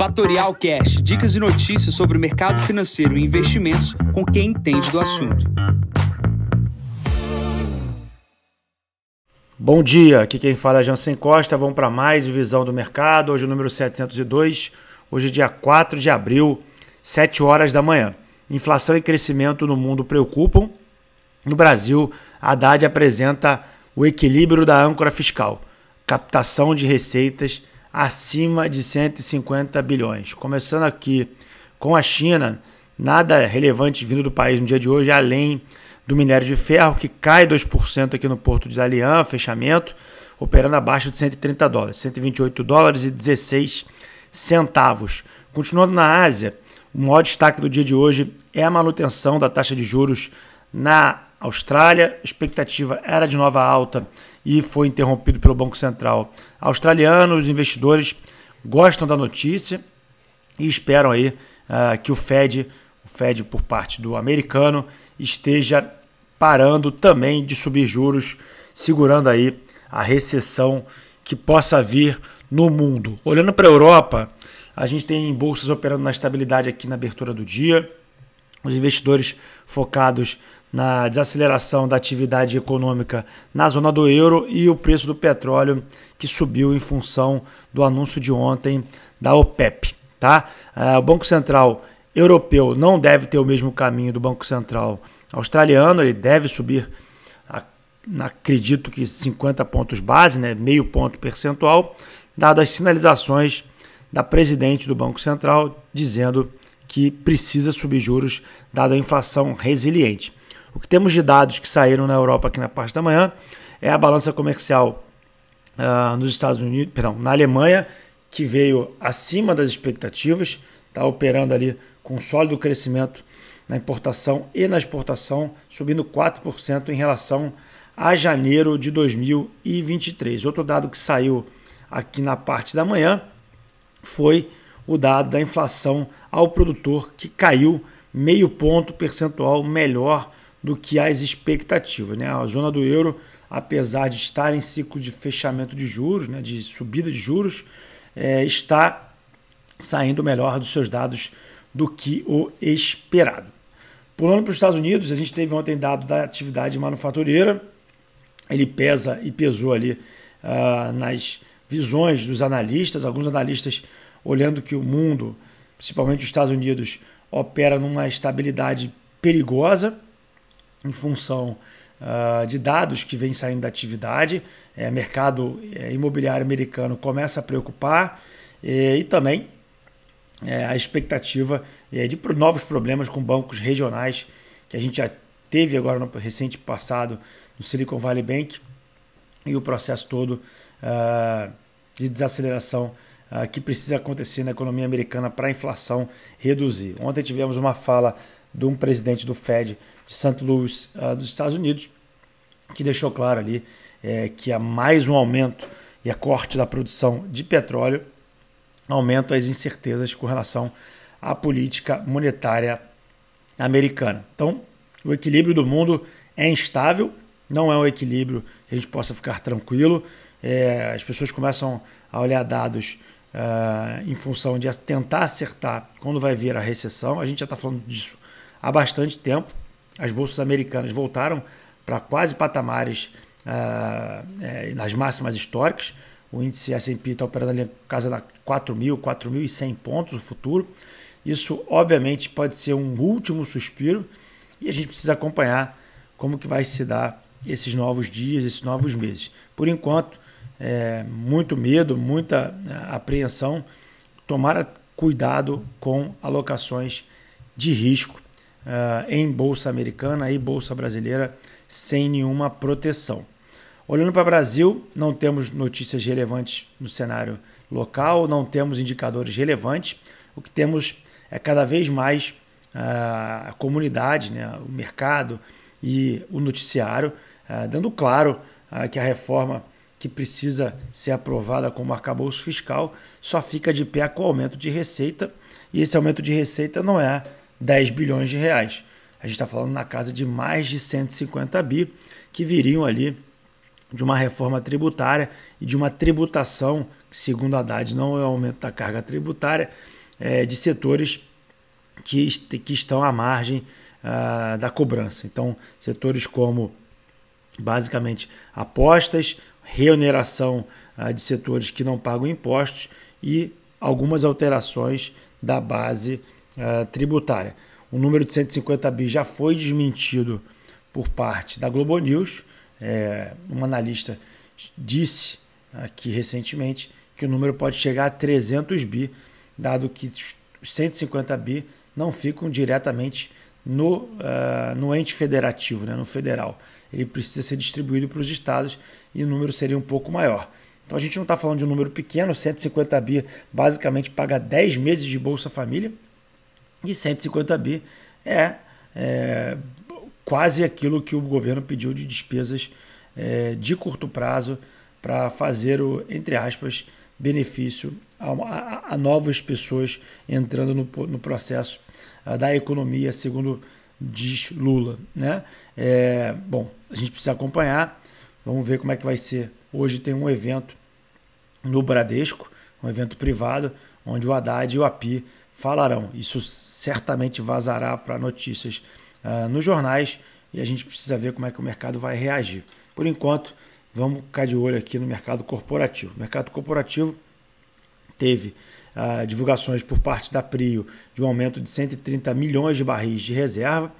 Fatorial Cash, dicas e notícias sobre o mercado financeiro e investimentos com quem entende do assunto. Bom dia, aqui quem fala é Jansen Costa. Vamos para mais Visão do Mercado, hoje o número 702, hoje é dia 4 de abril, 7 horas da manhã. Inflação e crescimento no mundo preocupam. No Brasil, a Haddad apresenta o equilíbrio da âncora fiscal, captação de receitas acima de 150 bilhões. Começando aqui com a China, nada relevante vindo do país no dia de hoje, além do minério de ferro, que cai 2% aqui no porto de Dalian, fechamento, operando abaixo de 130 dólares, 128 dólares e 16 centavos. Continuando na Ásia, o maior destaque do dia de hoje é a manutenção da taxa de juros na Austrália. Expectativa era de nova alta e foi interrompido pelo Banco Central australiano. Os investidores gostam da notícia e esperam aí uh, que o Fed, o Fed por parte do americano, esteja parando também de subir juros, segurando aí a recessão que possa vir no mundo. Olhando para a Europa, a gente tem bolsas operando na estabilidade aqui na abertura do dia. Os investidores focados na desaceleração da atividade econômica na zona do euro e o preço do petróleo que subiu em função do anúncio de ontem da OPEP. Tá? Ah, o Banco Central Europeu não deve ter o mesmo caminho do Banco Central Australiano, ele deve subir, acredito que 50 pontos base, né, meio ponto percentual, dadas as sinalizações da presidente do Banco Central dizendo que precisa subir juros, dada a inflação resiliente. O que temos de dados que saíram na Europa aqui na parte da manhã é a balança comercial uh, nos Estados Unidos, perdão, na Alemanha, que veio acima das expectativas, está operando ali com sólido crescimento na importação e na exportação, subindo 4% em relação a janeiro de 2023. Outro dado que saiu aqui na parte da manhã foi o dado da inflação ao produtor, que caiu meio ponto percentual melhor do que as expectativas. Né? A zona do euro, apesar de estar em ciclo de fechamento de juros, né, de subida de juros, é, está saindo melhor dos seus dados do que o esperado. Pulando para os Estados Unidos, a gente teve ontem dado da atividade manufatureira, ele pesa e pesou ali uh, nas visões dos analistas, alguns analistas olhando que o mundo, principalmente os Estados Unidos, opera numa estabilidade perigosa, em função uh, de dados que vêm saindo da atividade. É, mercado é, imobiliário americano começa a preocupar e, e também é, a expectativa é, de novos problemas com bancos regionais que a gente já teve agora no recente passado no Silicon Valley Bank e o processo todo uh, de desaceleração que precisa acontecer na economia americana para a inflação reduzir. Ontem tivemos uma fala de um presidente do Fed de St. Louis, uh, dos Estados Unidos, que deixou claro ali é, que há mais um aumento e a corte da produção de petróleo aumenta as incertezas com relação à política monetária americana. Então, o equilíbrio do mundo é instável, não é um equilíbrio que a gente possa ficar tranquilo. É, as pessoas começam a olhar dados uh, em função de tentar acertar quando vai vir a recessão. A gente já está falando disso há bastante tempo as bolsas americanas voltaram para quase patamares uh, é, nas máximas históricas. O índice S&P está operando ali casa da 4.000, 4.100 pontos no futuro. Isso, obviamente, pode ser um último suspiro e a gente precisa acompanhar como que vai se dar esses novos dias, esses novos meses. Por enquanto, é, muito medo, muita é, apreensão. Tomara cuidado com alocações de risco uh, em bolsa americana e bolsa brasileira sem nenhuma proteção. Olhando para o Brasil, não temos notícias relevantes no cenário local, não temos indicadores relevantes. O que temos é cada vez mais uh, a comunidade, né, o mercado e o noticiário, uh, dando claro que a reforma que precisa ser aprovada como arcabouço fiscal só fica de pé com o aumento de receita. E esse aumento de receita não é 10 bilhões de reais. A gente está falando na casa de mais de 150 bi que viriam ali de uma reforma tributária e de uma tributação, que segundo a Haddad não é aumento da carga tributária, é, de setores que, que estão à margem ah, da cobrança. Então, setores como basicamente apostas, reoneração ah, de setores que não pagam impostos e algumas alterações da base ah, tributária. O número de 150 bi já foi desmentido por parte da Globo News. É, um analista disse aqui recentemente que o número pode chegar a 300 bi, dado que os 150 bi não ficam diretamente no, uh, no ente federativo, né, no federal. Ele precisa ser distribuído para os estados e o número seria um pouco maior. Então a gente não está falando de um número pequeno, 150 bi basicamente paga 10 meses de Bolsa Família e 150 bi é, é quase aquilo que o governo pediu de despesas é, de curto prazo para fazer o, entre aspas, benefício a, a, novas pessoas entrando no, no processo a, da economia, segundo diz Lula. Né? É, bom, a gente precisa acompanhar, vamos ver como é que vai ser. Hoje tem um evento no Bradesco, um evento privado, onde o Haddad e o API falarão. Isso certamente vazará para notícias uh, nos jornais e a gente precisa ver como é que o mercado vai reagir. Por enquanto, vamos ficar de olho aqui no mercado corporativo. Mercado corporativo teve uh, divulgações por parte da Prio de um aumento de 130 milhões de barris de reserva.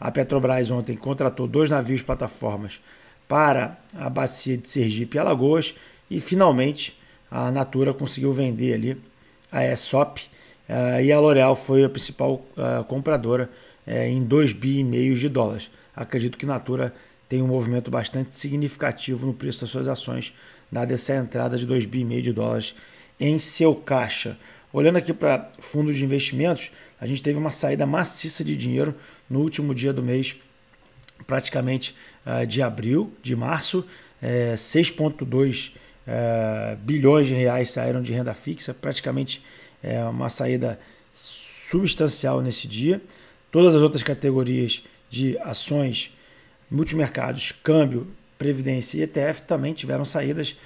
A Petrobras ontem contratou dois navios plataformas para a bacia de Sergipe e Alagoas e finalmente a Natura conseguiu vender ali a ESOP uh, e a L'Oréal foi a principal uh, compradora uh, em 2 bi e meio de dólares. Acredito que Natura tem um movimento bastante significativo no preço das suas ações, dada essa entrada de 2 bi e meio de dólares em seu caixa. Olhando aqui para fundos de investimentos, a gente teve uma saída maciça de dinheiro no último dia do mês, praticamente uh, de abril, de março, é, 6,2 uh, bilhões de reais saíram de renda fixa, praticamente é, uma saída substancial nesse dia. Todas as outras categorias de ações, multimercados, câmbio, previdência e ETF também tiveram saídas.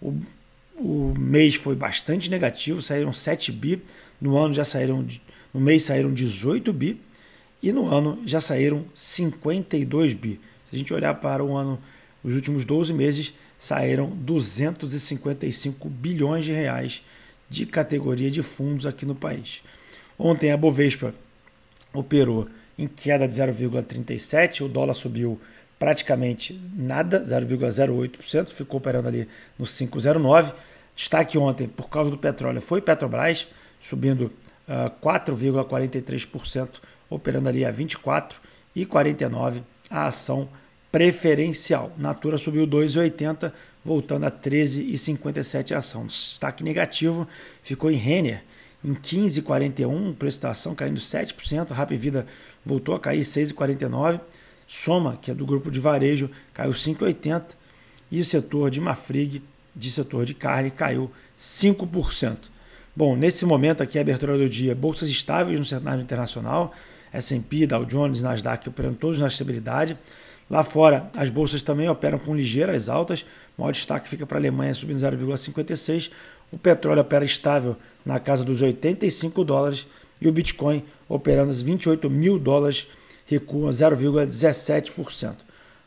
O o mês foi bastante negativo, saíram 7 bi, no ano já saíram no mês saíram 18 bi e no ano já saíram 52 bi. Se a gente olhar para o ano, os últimos 12 meses saíram 255 bilhões de reais de categoria de fundos aqui no país. Ontem a Bovespa operou em queda de 0,37, o dólar subiu praticamente nada, 0,08%, ficou operando ali no 5,09. Destaque ontem, por causa do petróleo, foi Petrobras, subindo uh, ah, 4,43%, operando ali a 24,49% a ação preferencial. Natura subiu 2,80%, voltando a 13,57% a ação. Destaque negativo ficou em Renner, em 15,41%, preço da ação caindo 7%, Rap Vida voltou a cair 6,49%, Soma, que é do grupo de varejo, caiu 5,80% e o setor de Mafrig, de setor de carne, caiu 5%. Bom, nesse momento aqui, a abertura do dia, bolsas estáveis no cenário internacional, S&P, Dow Jones, Nasdaq operando todos na estabilidade. Lá fora, as bolsas também operam com ligeiras altas. O maior destaque fica para a Alemanha subindo 0,56. O petróleo opera estável na casa dos 85 dólares e o Bitcoin operando os 28 mil dólares recua 0,17%.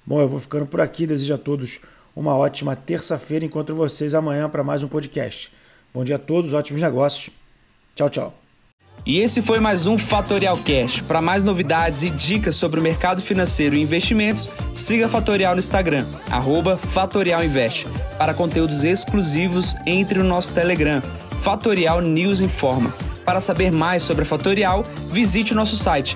Bom, eu vou ficando por aqui. Desejo a todos uma ótima terça-feira. Encontro vocês amanhã para mais um podcast. Bom dia a todos, ótimos negócios. Tchau, tchau. E esse foi mais um Fatorial Cash. Para mais novidades e dicas sobre o mercado financeiro e investimentos, siga Fatorial no Instagram, @fatorialinvest. Para conteúdos exclusivos, entre no nosso Telegram, Fatorial News Informa. Para saber mais sobre a Fatorial, visite o nosso site